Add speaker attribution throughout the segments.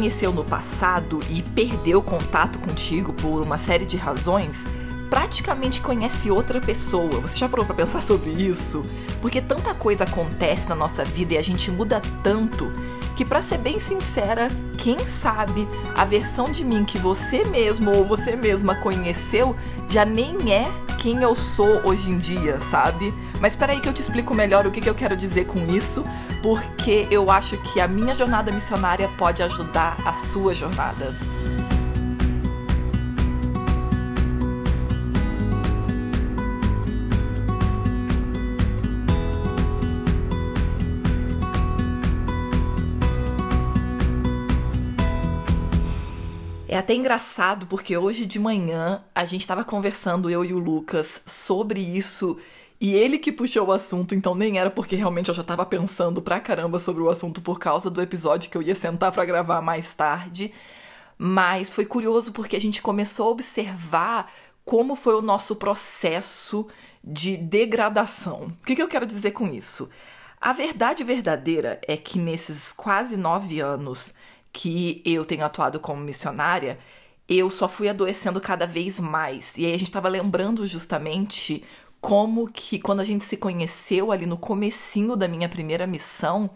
Speaker 1: Conheceu no passado e perdeu contato contigo por uma série de razões, praticamente conhece outra pessoa. Você já parou para pensar sobre isso? Porque tanta coisa acontece na nossa vida e a gente muda tanto que para ser bem sincera, quem sabe a versão de mim que você mesmo ou você mesma conheceu já nem é quem eu sou hoje em dia, sabe? Mas espera aí que eu te explico melhor o que, que eu quero dizer com isso, porque eu acho que a minha jornada missionária pode ajudar a sua jornada. Até engraçado porque hoje de manhã a gente estava conversando, eu e o Lucas, sobre isso e ele que puxou o assunto, então nem era porque realmente eu já tava pensando pra caramba sobre o assunto por causa do episódio que eu ia sentar para gravar mais tarde. Mas foi curioso porque a gente começou a observar como foi o nosso processo de degradação. O que, que eu quero dizer com isso? A verdade verdadeira é que nesses quase nove anos que eu tenho atuado como missionária, eu só fui adoecendo cada vez mais. E aí a gente estava lembrando justamente como que quando a gente se conheceu ali no comecinho da minha primeira missão,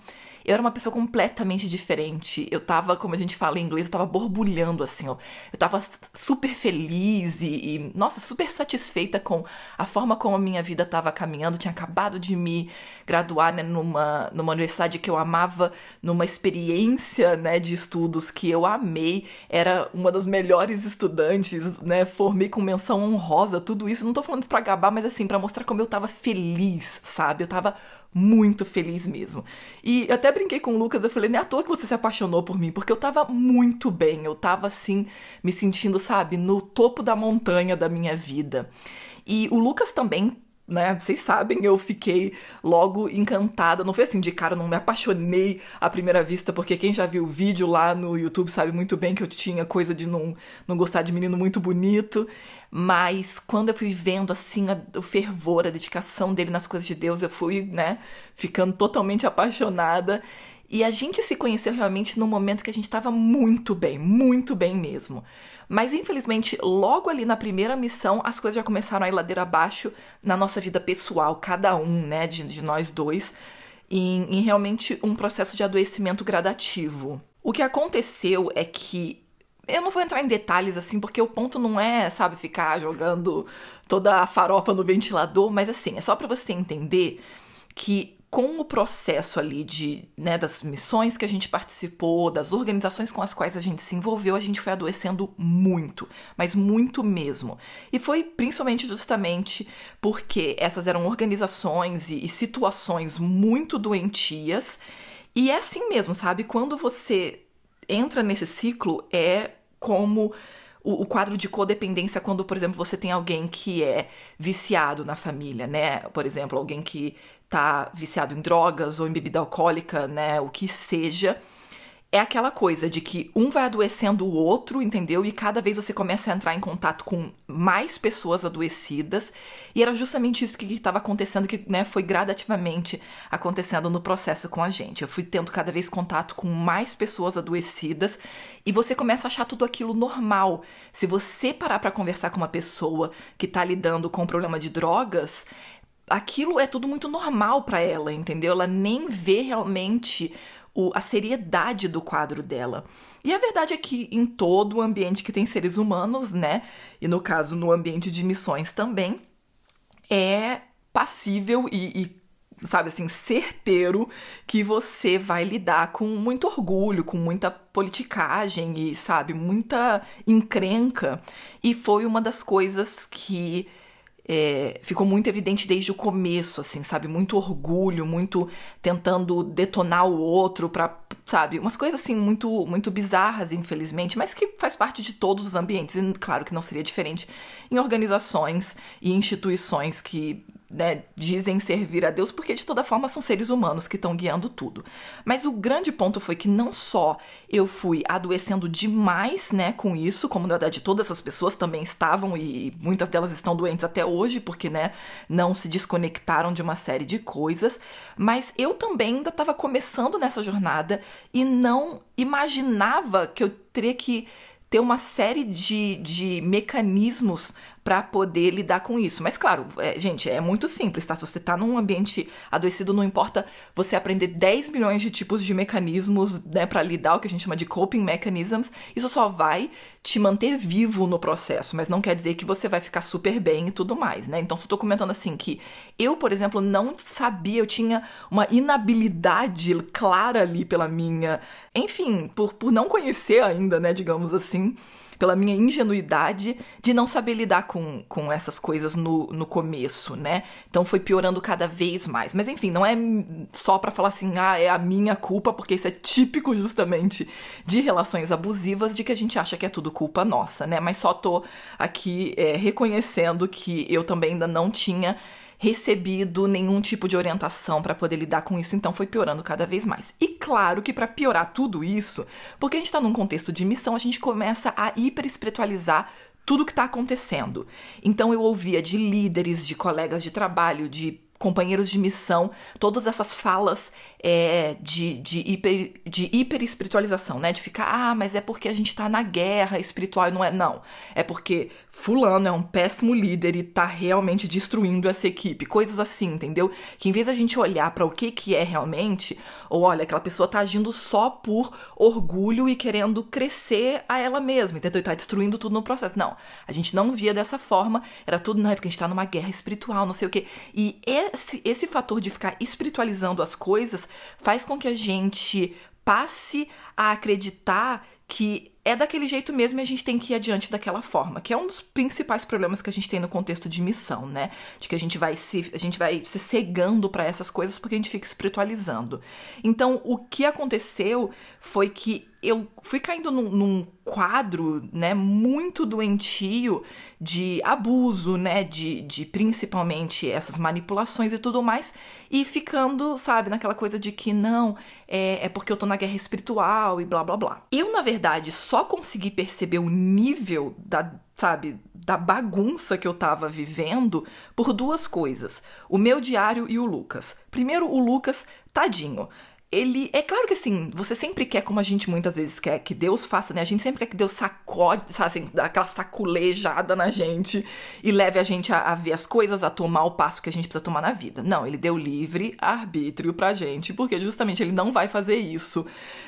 Speaker 1: eu era uma pessoa completamente diferente. Eu tava, como a gente fala em inglês, eu tava borbulhando assim, ó. Eu tava super feliz e, e, nossa, super satisfeita com a forma como a minha vida tava caminhando. Eu tinha acabado de me graduar né, numa, numa universidade que eu amava, numa experiência né, de estudos que eu amei. Era uma das melhores estudantes, né? Formei com menção honrosa, tudo isso. Não tô falando isso pra gabar, mas assim, para mostrar como eu tava feliz, sabe? Eu tava muito feliz mesmo. E até brinquei com o Lucas, eu falei, nem é à toa que você se apaixonou por mim, porque eu tava muito bem, eu tava assim, me sentindo, sabe, no topo da montanha da minha vida. E o Lucas também né? Vocês sabem, eu fiquei logo encantada. Não foi assim de cara, não me apaixonei à primeira vista, porque quem já viu o vídeo lá no YouTube sabe muito bem que eu tinha coisa de não, não gostar de menino muito bonito. Mas quando eu fui vendo assim a, o fervor, a dedicação dele nas coisas de Deus, eu fui, né, ficando totalmente apaixonada. E a gente se conheceu realmente num momento que a gente estava muito bem, muito bem mesmo. Mas infelizmente, logo ali na primeira missão, as coisas já começaram a ir ladeira abaixo na nossa vida pessoal, cada um, né, de, de nós dois, em, em realmente um processo de adoecimento gradativo. O que aconteceu é que eu não vou entrar em detalhes assim, porque o ponto não é, sabe, ficar jogando toda a farofa no ventilador, mas assim, é só para você entender que com o processo ali de, né, das missões que a gente participou, das organizações com as quais a gente se envolveu, a gente foi adoecendo muito, mas muito mesmo. E foi principalmente justamente porque essas eram organizações e, e situações muito doentias. E é assim mesmo, sabe? Quando você entra nesse ciclo, é como o, o, quadro de codependência quando, por exemplo, você tem alguém que é viciado na família, né? Por exemplo, alguém que tá viciado em drogas ou em bebida alcoólica, né, o que seja, é aquela coisa de que um vai adoecendo o outro, entendeu? E cada vez você começa a entrar em contato com mais pessoas adoecidas. E era justamente isso que estava acontecendo, que né, foi gradativamente acontecendo no processo com a gente. Eu fui tendo cada vez contato com mais pessoas adoecidas e você começa a achar tudo aquilo normal. Se você parar para conversar com uma pessoa que está lidando com um problema de drogas, aquilo é tudo muito normal para ela, entendeu? Ela nem vê realmente o, a seriedade do quadro dela. E a verdade é que em todo o ambiente que tem seres humanos, né? E no caso, no ambiente de missões também, é passível e, e sabe assim, certeiro que você vai lidar com muito orgulho, com muita politicagem e, sabe, muita encrenca. E foi uma das coisas que é, ficou muito evidente desde o começo, assim, sabe? Muito orgulho, muito tentando detonar o outro pra, sabe? Umas coisas assim muito, muito bizarras, infelizmente, mas que faz parte de todos os ambientes. E claro que não seria diferente em organizações e instituições que né, dizem servir a Deus, porque de toda forma são seres humanos que estão guiando tudo. Mas o grande ponto foi que não só eu fui adoecendo demais, né, com isso, como na verdade todas essas pessoas também estavam e muitas delas estão doentes até hoje, porque, né, não se desconectaram de uma série de coisas, mas eu também ainda estava começando nessa jornada e não imaginava que eu teria que ter uma série de, de mecanismos para poder lidar com isso. Mas claro, é, gente, é muito simples, tá? Se você tá num ambiente adoecido, não importa você aprender 10 milhões de tipos de mecanismos, né, para lidar, o que a gente chama de coping mechanisms, isso só vai te manter vivo no processo, mas não quer dizer que você vai ficar super bem e tudo mais, né? Então, se eu tô comentando assim que eu, por exemplo, não sabia, eu tinha uma inabilidade clara ali pela minha, enfim, por, por não conhecer ainda, né, digamos assim, pela minha ingenuidade de não saber lidar com, com essas coisas no, no começo, né? Então foi piorando cada vez mais. Mas enfim, não é só para falar assim, ah, é a minha culpa, porque isso é típico justamente de relações abusivas, de que a gente acha que é tudo culpa nossa, né? Mas só tô aqui é, reconhecendo que eu também ainda não tinha recebido nenhum tipo de orientação para poder lidar com isso, então foi piorando cada vez mais. E claro que para piorar tudo isso, porque a gente está num contexto de missão, a gente começa a hiper espiritualizar tudo que está acontecendo. Então eu ouvia de líderes, de colegas de trabalho, de companheiros de missão, todas essas falas é, de, de, hiper, de hiper espiritualização, né? De ficar, ah, mas é porque a gente tá na guerra espiritual e não é. Não. É porque Fulano é um péssimo líder e tá realmente destruindo essa equipe. Coisas assim, entendeu? Que em vez da gente olhar para o que, que é realmente, ou olha, aquela pessoa tá agindo só por orgulho e querendo crescer a ela mesma, entendeu? E tá destruindo tudo no processo. Não. A gente não via dessa forma. Era tudo, não, é porque a gente tá numa guerra espiritual, não sei o quê. E esse, esse fator de ficar espiritualizando as coisas faz com que a gente passe a acreditar que é daquele jeito mesmo e a gente tem que ir adiante daquela forma, que é um dos principais problemas que a gente tem no contexto de missão, né? De que a gente vai se a gente vai se cegando para essas coisas porque a gente fica espiritualizando. Então, o que aconteceu foi que eu fui caindo num, num, quadro, né, muito doentio de abuso, né, de, de principalmente essas manipulações e tudo mais, e ficando, sabe, naquela coisa de que não, é, é porque eu tô na guerra espiritual e blá blá blá. Eu, na verdade, só consegui perceber o nível da, sabe, da bagunça que eu tava vivendo por duas coisas: o meu diário e o Lucas. Primeiro, o Lucas, tadinho ele. É claro que assim, você sempre quer, como a gente muitas vezes quer, que Deus faça, né? A gente sempre quer que Deus sacode, sabe assim, dá aquela saculejada na gente e leve a gente a, a, ver as coisas, a tomar o passo que a gente precisa tomar na vida. Não, ele deu livre arbítrio pra gente, porque justamente ele não vai fazer isso.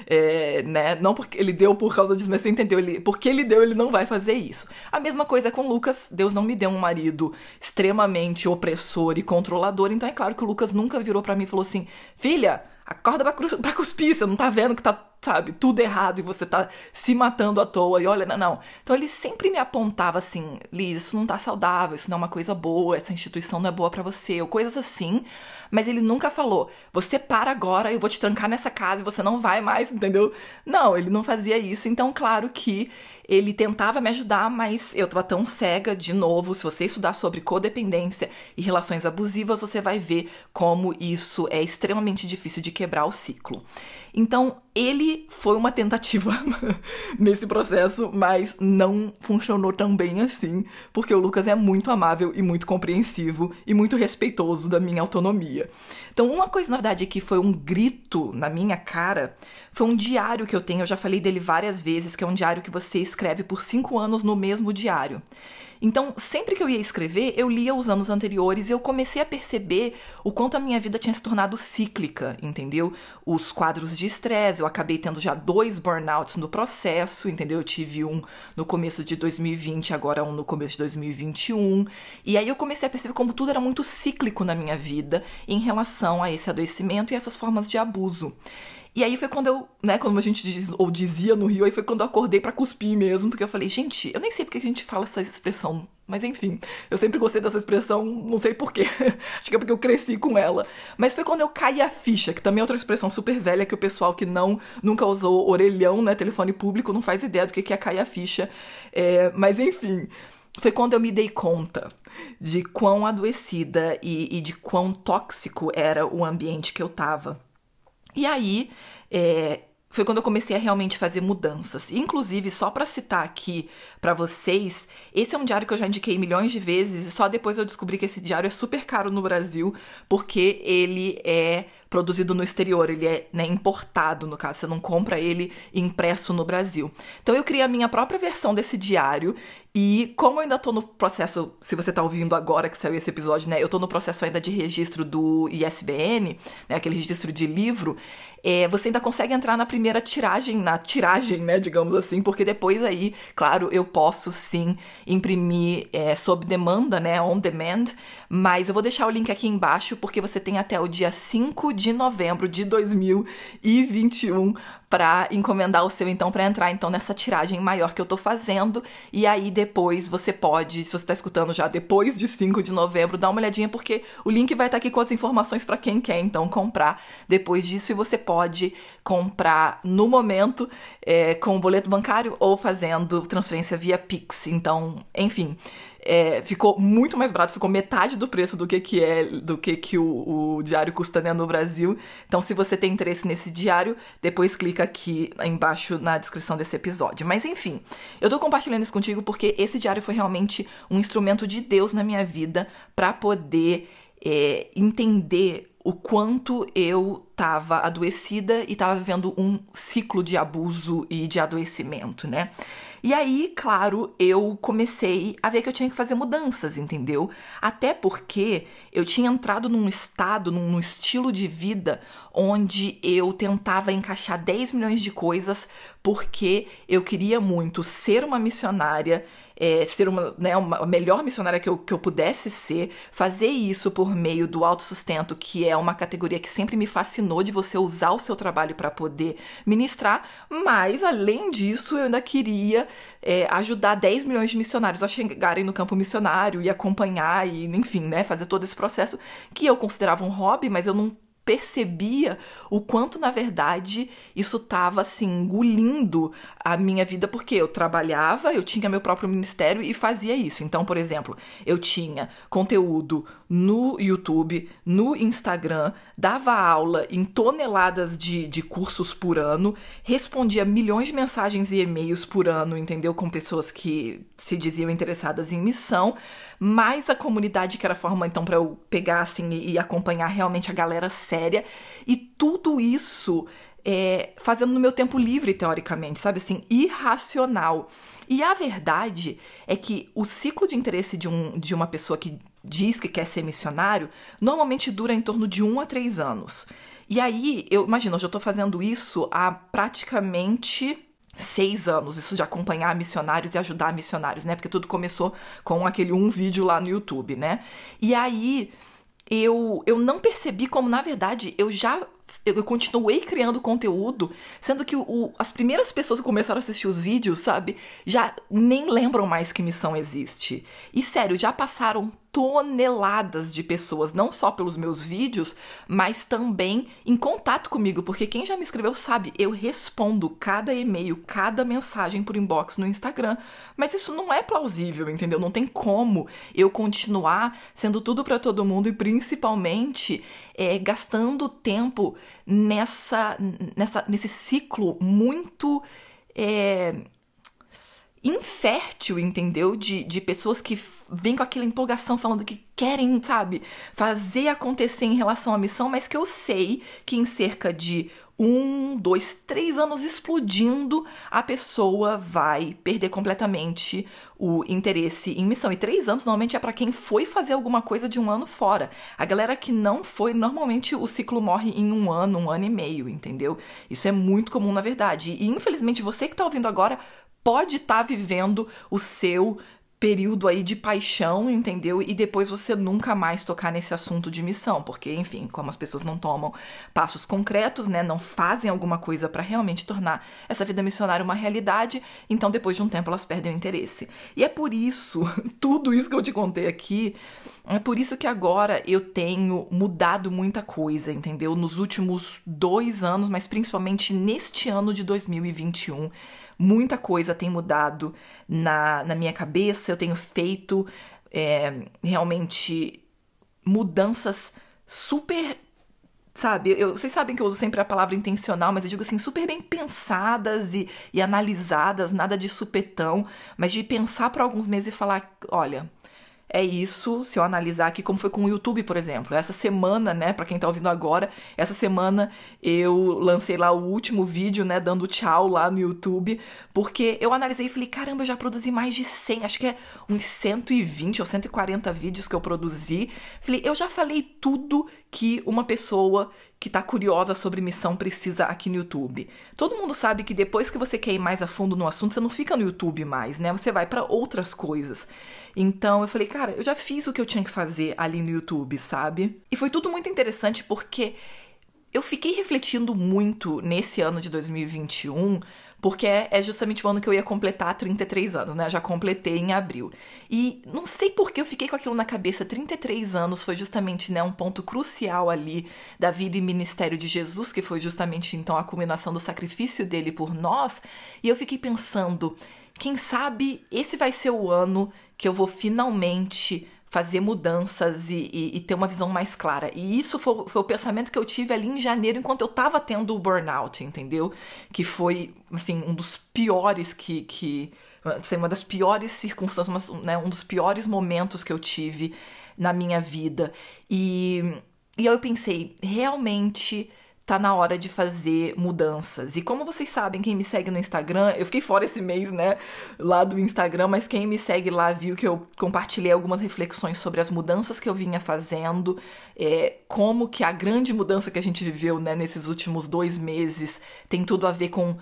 Speaker 1: É, né? Não porque ele deu por causa disso, mas você entendeu? Ele, porque ele deu, ele não vai fazer isso. A mesma coisa é com Lucas. Deus não me deu um marido extremamente opressor e controlador, então é claro que o Lucas nunca virou para mim e falou assim: filha acorda pra, pra cuspir, você não tá vendo que tá sabe, tudo errado e você tá se matando à toa e olha, não, não. Então ele sempre me apontava assim, Liz, isso não tá saudável, isso não é uma coisa boa, essa instituição não é boa para você, ou coisas assim. Mas ele nunca falou, você para agora, eu vou te trancar nessa casa e você não vai mais, entendeu? Não, ele não fazia isso. Então, claro que ele tentava me ajudar, mas eu tava tão cega, de novo, se você estudar sobre codependência e relações abusivas, você vai ver como isso é extremamente difícil de quebrar o ciclo. Então, ele foi uma tentativa nesse processo, mas não funcionou tão bem assim, porque o Lucas é muito amável e muito compreensivo e muito respeitoso da minha autonomia. Então, uma coisa, na verdade, que foi um grito na minha cara foi um diário que eu tenho, eu já falei dele várias vezes, que é um diário que você escreve por cinco anos no mesmo diário. Então, sempre que eu ia escrever, eu lia os anos anteriores e eu comecei a perceber o quanto a minha vida tinha se tornado cíclica, entendeu? Os quadros de estresse, eu acabei tendo já dois burnouts no processo, entendeu? Eu tive um no começo de 2020, agora um no começo de 2021. E aí eu comecei a perceber como tudo era muito cíclico na minha vida em relação a esse adoecimento e essas formas de abuso. E aí foi quando eu, né, como a gente diz, ou dizia no Rio, aí foi quando eu acordei para cuspir mesmo, porque eu falei, gente, eu nem sei porque a gente fala essa expressão, mas enfim, eu sempre gostei dessa expressão, não sei porquê. Acho que é porque eu cresci com ela. Mas foi quando eu caí a ficha, que também é outra expressão super velha que o pessoal que não nunca usou orelhão, né, telefone público, não faz ideia do que é cair a ficha. É, mas enfim, foi quando eu me dei conta de quão adoecida e, e de quão tóxico era o ambiente que eu tava. E aí, é, foi quando eu comecei a realmente fazer mudanças. Inclusive, só para citar aqui para vocês, esse é um diário que eu já indiquei milhões de vezes e só depois eu descobri que esse diário é super caro no Brasil, porque ele é produzido no exterior, ele é né, importado, no caso, você não compra ele impresso no Brasil. Então eu criei a minha própria versão desse diário e como eu ainda tô no processo, se você tá ouvindo agora que saiu esse episódio, né, eu tô no processo ainda de registro do ISBN, né, aquele registro de livro, é, você ainda consegue entrar na primeira tiragem, na tiragem, né, digamos assim, porque depois aí, claro, eu posso sim imprimir é, sob demanda, né, on demand, mas eu vou deixar o link aqui embaixo porque você tem até o dia 5 de novembro de 2021 para encomendar o seu então para entrar então nessa tiragem maior que eu tô fazendo e aí depois você pode, se você tá escutando já depois de 5 de novembro, dá uma olhadinha porque o link vai estar tá aqui com as informações para quem quer então comprar depois disso você pode comprar no momento é, com o boleto bancário ou fazendo transferência via Pix. Então, enfim, é, ficou muito mais barato, ficou metade do preço do que, que é do que, que o, o diário custa né, no Brasil. Então, se você tem interesse nesse diário, depois clica aqui embaixo na descrição desse episódio. Mas enfim, eu tô compartilhando isso contigo porque esse diário foi realmente um instrumento de Deus na minha vida para poder é, entender o quanto eu estava adoecida e estava vivendo um ciclo de abuso e de adoecimento, né? E aí, claro, eu comecei a ver que eu tinha que fazer mudanças, entendeu? Até porque eu tinha entrado num estado, num, num estilo de vida onde eu tentava encaixar 10 milhões de coisas porque eu queria muito ser uma missionária é, ser uma, né, uma melhor missionária que eu, que eu pudesse ser, fazer isso por meio do autossustento, que é uma categoria que sempre me fascinou de você usar o seu trabalho para poder ministrar, mas além disso, eu ainda queria é, ajudar 10 milhões de missionários a chegarem no campo missionário e acompanhar e, enfim, né, fazer todo esse processo que eu considerava um hobby, mas eu não percebia o quanto, na verdade, isso estava assim, engolindo a minha vida, porque eu trabalhava, eu tinha meu próprio ministério e fazia isso. Então, por exemplo, eu tinha conteúdo no YouTube, no Instagram, dava aula em toneladas de, de cursos por ano, respondia milhões de mensagens e e-mails por ano, entendeu? Com pessoas que se diziam interessadas em missão, mais a comunidade que era a forma, então, para eu pegar assim e, e acompanhar realmente a galera séria. E tudo isso é, fazendo no meu tempo livre, teoricamente, sabe assim, irracional. E a verdade é que o ciclo de interesse de, um, de uma pessoa que diz que quer ser missionário normalmente dura em torno de um a três anos. E aí, eu imagino, eu já estou fazendo isso há praticamente seis anos, isso de acompanhar missionários e ajudar missionários, né? Porque tudo começou com aquele um vídeo lá no YouTube, né? E aí eu, eu não percebi como, na verdade, eu já eu continuei criando conteúdo, sendo que o, as primeiras pessoas que começaram a assistir os vídeos, sabe, já nem lembram mais que missão existe. E sério, já passaram toneladas de pessoas, não só pelos meus vídeos, mas também em contato comigo, porque quem já me escreveu sabe, eu respondo cada e-mail, cada mensagem por inbox no Instagram. Mas isso não é plausível, entendeu? Não tem como eu continuar sendo tudo para todo mundo e principalmente é, gastando tempo nessa, nessa, nesse ciclo muito. É, infértil, entendeu? De, de pessoas que vêm com aquela empolgação falando que querem, sabe, fazer acontecer em relação à missão, mas que eu sei que em cerca de um, dois, três anos explodindo, a pessoa vai perder completamente o interesse em missão. E três anos normalmente é para quem foi fazer alguma coisa de um ano fora. A galera que não foi, normalmente o ciclo morre em um ano, um ano e meio, entendeu? Isso é muito comum na verdade. E infelizmente você que tá ouvindo agora pode estar tá vivendo o seu período aí de paixão, entendeu? E depois você nunca mais tocar nesse assunto de missão, porque, enfim, como as pessoas não tomam passos concretos, né, não fazem alguma coisa para realmente tornar essa vida missionária uma realidade, então depois de um tempo elas perdem o interesse. E é por isso, tudo isso que eu te contei aqui, é por isso que agora eu tenho mudado muita coisa, entendeu? Nos últimos dois anos, mas principalmente neste ano de 2021 muita coisa tem mudado na, na minha cabeça, eu tenho feito é, realmente mudanças super. Sabe, eu, vocês sabem que eu uso sempre a palavra intencional, mas eu digo assim, super bem pensadas e, e analisadas, nada de supetão, mas de pensar por alguns meses e falar: olha, é isso, se eu analisar aqui como foi com o YouTube, por exemplo. Essa semana, né, para quem tá ouvindo agora, essa semana eu lancei lá o último vídeo, né, dando tchau lá no YouTube, porque eu analisei e falei, caramba, eu já produzi mais de 100, acho que é uns 120 ou 140 vídeos que eu produzi. Falei, eu já falei tudo que uma pessoa que tá curiosa sobre missão precisa aqui no YouTube. Todo mundo sabe que depois que você quer ir mais a fundo no assunto, você não fica no YouTube mais, né? Você vai para outras coisas. Então eu falei, cara, eu já fiz o que eu tinha que fazer ali no YouTube, sabe? E foi tudo muito interessante porque eu fiquei refletindo muito nesse ano de 2021 porque é justamente o ano que eu ia completar 33 anos, né? Já completei em abril. E não sei por que eu fiquei com aquilo na cabeça. 33 anos foi justamente né, um ponto crucial ali da vida e ministério de Jesus, que foi justamente então a culminação do sacrifício dele por nós. E eu fiquei pensando, quem sabe esse vai ser o ano que eu vou finalmente fazer mudanças e, e, e, ter uma visão mais clara. E isso foi, foi, o pensamento que eu tive ali em janeiro, enquanto eu tava tendo o burnout, entendeu? Que foi, assim, um dos piores que. que assim, uma das piores circunstâncias, né, um dos piores momentos que eu tive na minha vida. E, e eu pensei, realmente tá na hora de fazer mudanças. E como vocês sabem, quem me segue no Instagram, eu fiquei fora esse mês, né, lá do Instagram, mas quem me segue lá viu que eu compartilhei algumas reflexões sobre as mudanças que eu vinha fazendo, é, como que a grande mudança que a gente viveu, né, nesses últimos dois meses tem tudo a ver com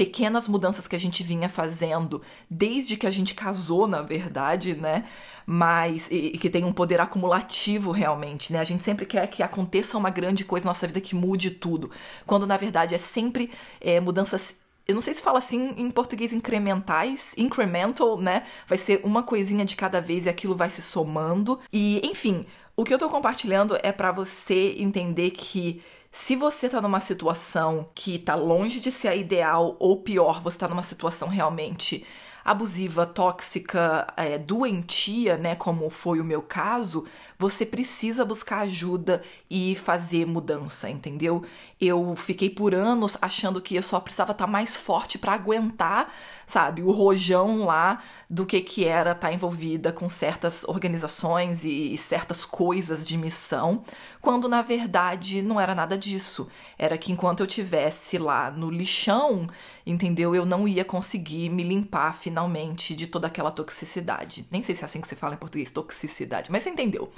Speaker 1: pequenas mudanças que a gente vinha fazendo desde que a gente casou, na verdade, né? Mas e, e, que tem um poder acumulativo realmente, né? A gente sempre quer que aconteça uma grande coisa na nossa vida que mude tudo, quando na verdade é sempre é, mudanças eu não sei se fala assim em português incrementais, incremental, né? Vai ser uma coisinha de cada vez e aquilo vai se somando. E, enfim, o que eu tô compartilhando é para você entender que se você tá numa situação que tá longe de ser a ideal, ou pior, você tá numa situação realmente abusiva, tóxica, é, doentia, né, como foi o meu caso, você precisa buscar ajuda e fazer mudança, entendeu? Eu fiquei por anos achando que eu só precisava estar tá mais forte para aguentar, sabe, o rojão lá do que que era estar tá envolvida com certas organizações e, e certas coisas de missão, quando na verdade não era nada disso. Era que enquanto eu tivesse lá no lixão, entendeu? Eu não ia conseguir me limpar finalmente de toda aquela toxicidade. Nem sei se é assim que se fala em português, toxicidade, mas você entendeu.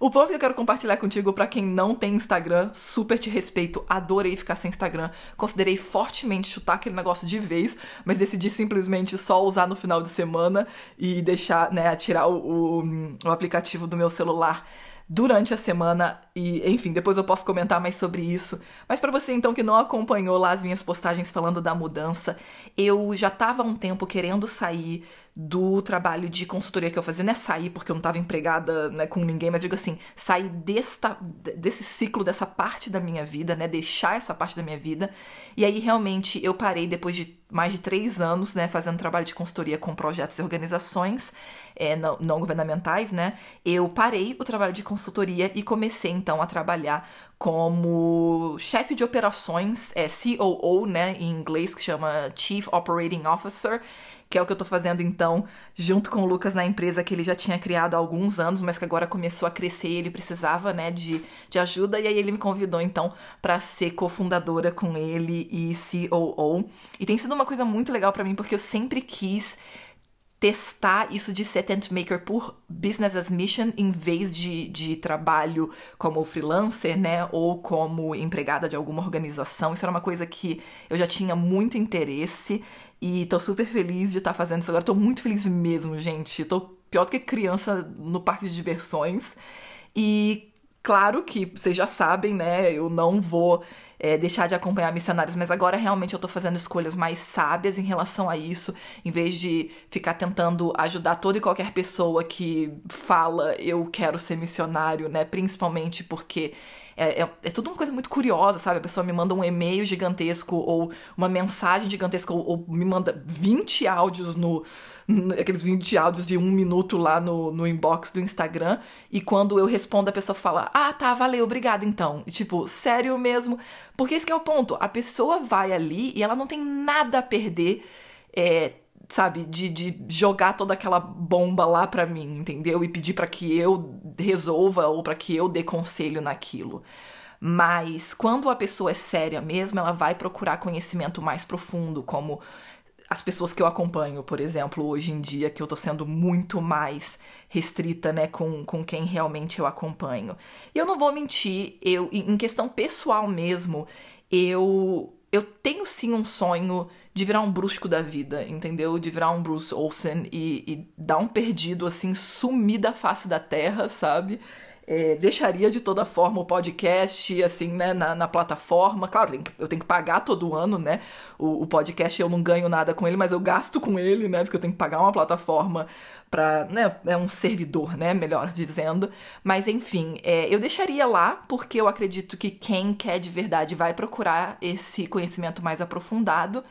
Speaker 1: O ponto que eu quero compartilhar contigo para quem não tem Instagram, super te respeito, adorei ficar sem Instagram, considerei fortemente chutar aquele negócio de vez, mas decidi simplesmente só usar no final de semana e deixar, né, tirar o, o, o aplicativo do meu celular durante a semana e, enfim, depois eu posso comentar mais sobre isso. Mas para você então que não acompanhou lá as minhas postagens falando da mudança, eu já estava há um tempo querendo sair do trabalho de consultoria que eu fazia, não é sair porque eu não estava empregada né, com ninguém, mas digo assim, sair desta, desse ciclo, dessa parte da minha vida, né, deixar essa parte da minha vida. E aí realmente eu parei depois de mais de três anos, né, fazendo trabalho de consultoria com projetos e organizações é, não, não governamentais, né, eu parei o trabalho de consultoria e comecei então a trabalhar como chefe de operações, é COO, né, em inglês, que chama Chief Operating Officer, que é o que eu tô fazendo então, junto com o Lucas na empresa que ele já tinha criado há alguns anos, mas que agora começou a crescer e ele precisava, né, de, de ajuda, e aí ele me convidou então para ser cofundadora com ele e COO. E tem sido uma coisa muito legal para mim porque eu sempre quis testar isso de ser tent maker por business as mission em vez de, de trabalho como freelancer, né? Ou como empregada de alguma organização. Isso era uma coisa que eu já tinha muito interesse e tô super feliz de estar tá fazendo isso agora. Tô muito feliz mesmo, gente. Tô pior do que criança no parque de diversões. E claro que vocês já sabem, né? Eu não vou é, deixar de acompanhar missionários, mas agora realmente eu tô fazendo escolhas mais sábias em relação a isso, em vez de ficar tentando ajudar toda e qualquer pessoa que fala eu quero ser missionário, né? Principalmente porque é, é, é, tudo uma coisa muito curiosa, sabe? A pessoa me manda um e-mail gigantesco ou uma mensagem gigantesca ou, ou me manda 20 áudios no, aqueles 20 áudios de um minuto lá no, no inbox do Instagram. E quando eu respondo, a pessoa fala: Ah, tá, valeu, obrigada então. E, tipo, sério mesmo? Porque esse é o ponto. A pessoa vai ali e ela não tem nada a perder. É, sabe, de, de jogar toda aquela bomba lá pra mim, entendeu? E pedir para que eu resolva ou para que eu dê conselho naquilo. Mas quando a pessoa é séria mesmo, ela vai procurar conhecimento mais profundo, como as pessoas que eu acompanho, por exemplo, hoje em dia, que eu tô sendo muito mais restrita, né, com, com quem realmente eu acompanho. E eu não vou mentir, eu, em questão pessoal mesmo, eu tenho sim um sonho de virar um brusco da vida, entendeu? De virar um Bruce Olsen e, e dar um perdido, assim, sumir da face da terra, sabe? É, deixaria de toda forma o podcast, assim, né, na, na plataforma. Claro, eu tenho que pagar todo ano, né? O, o, podcast eu não ganho nada com ele, mas eu gasto com ele, né? Porque eu tenho que pagar uma plataforma para, né? É um servidor, né? Melhor dizendo. Mas enfim, é, eu deixaria lá porque eu acredito que quem quer de verdade vai procurar esse conhecimento mais aprofundado.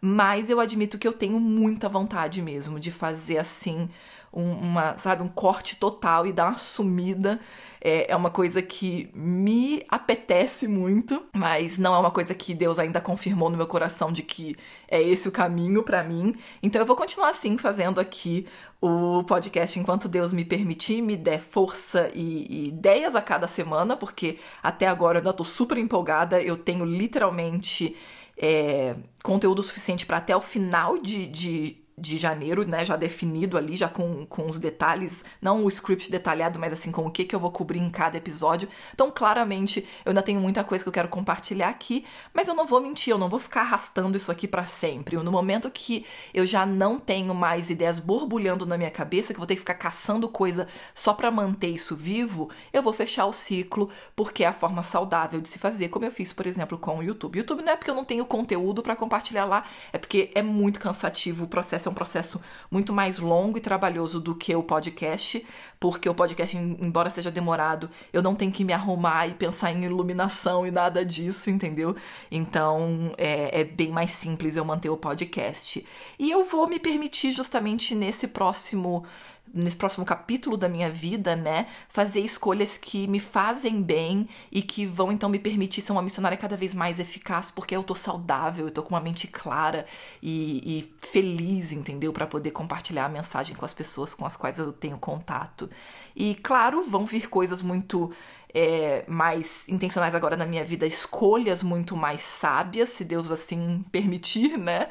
Speaker 1: Mas eu admito que eu tenho muita vontade mesmo de fazer assim um, uma, sabe, um corte total e dar uma sumida. É, é uma coisa que me apetece muito, mas não é uma coisa que Deus ainda confirmou no meu coração de que é esse o caminho para mim. Então eu vou continuar assim fazendo aqui o podcast enquanto Deus me permitir, me der força e, e ideias a cada semana, porque até agora eu ainda tô super empolgada. Eu tenho literalmente é, conteúdo suficiente para até o final de, de de janeiro, né, já definido ali, já com, com os detalhes, não o script detalhado, mas assim, com o que, que eu vou cobrir em cada episódio. Então, claramente, eu ainda tenho muita coisa que eu quero compartilhar aqui, mas eu não vou mentir, eu não vou ficar arrastando isso aqui para sempre. No momento que eu já não tenho mais ideias borbulhando na minha cabeça, que eu vou ter que ficar caçando coisa só para manter isso vivo, eu vou fechar o ciclo, porque é a forma saudável de se fazer, como eu fiz, por exemplo, com o YouTube. YouTube não é porque eu não tenho conteúdo para compartilhar lá, é porque é muito cansativo o processo é um processo muito mais longo e trabalhoso do que o podcast, porque o podcast, embora seja demorado, eu não tenho que me arrumar e pensar em iluminação e nada disso, entendeu? Então é, é bem mais simples eu manter o podcast. E eu vou me permitir justamente nesse próximo nesse próximo capítulo da minha vida, né, fazer escolhas que me fazem bem e que vão então me permitir ser uma missionária cada vez mais eficaz, porque eu tô saudável, eu tô com uma mente clara e, e feliz, entendeu? Para poder compartilhar a mensagem com as pessoas com as quais eu tenho contato. E claro, vão vir coisas muito é, mais intencionais agora na minha vida, escolhas muito mais sábias, se Deus assim permitir, né?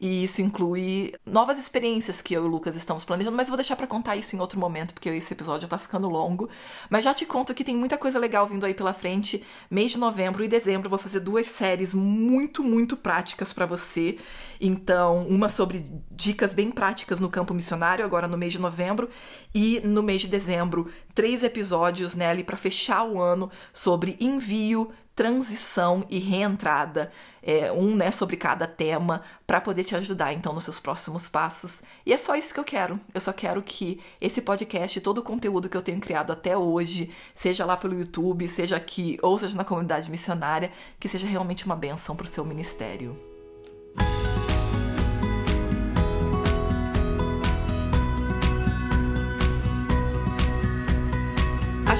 Speaker 1: E isso inclui novas experiências que eu e o Lucas estamos planejando, mas vou deixar para contar isso em outro momento, porque esse episódio já tá ficando longo. Mas já te conto que tem muita coisa legal vindo aí pela frente. Mês de novembro e dezembro eu vou fazer duas séries muito, muito práticas para você. Então, uma sobre dicas bem práticas no campo missionário, agora no mês de novembro, e no mês de dezembro, três episódios, né, ali para fechar o ano sobre envio, transição e reentrada, é, um né, sobre cada tema, para poder te ajudar então nos seus próximos passos. E é só isso que eu quero. Eu só quero que esse podcast, todo o conteúdo que eu tenho criado até hoje, seja lá pelo YouTube, seja aqui ou seja na comunidade missionária, que seja realmente uma benção para o seu ministério.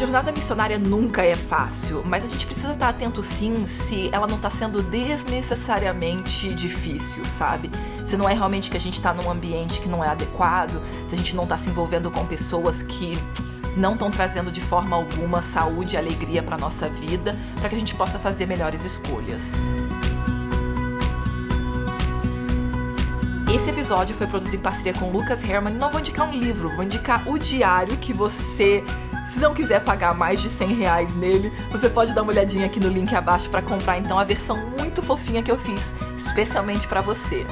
Speaker 1: Jornada missionária nunca é fácil, mas a gente precisa estar atento sim se ela não está sendo desnecessariamente difícil, sabe? Se não é realmente que a gente está num ambiente que não é adequado, se a gente não está se envolvendo com pessoas que não estão trazendo de forma alguma saúde e alegria para nossa vida, para que a gente possa fazer melhores escolhas. Esse episódio foi produzido em parceria com Lucas Herman. Não vou indicar um livro, vou indicar o diário que você se não quiser pagar mais de 100 reais nele, você pode dar uma olhadinha aqui no link abaixo para comprar então a versão muito fofinha que eu fiz, especialmente para você.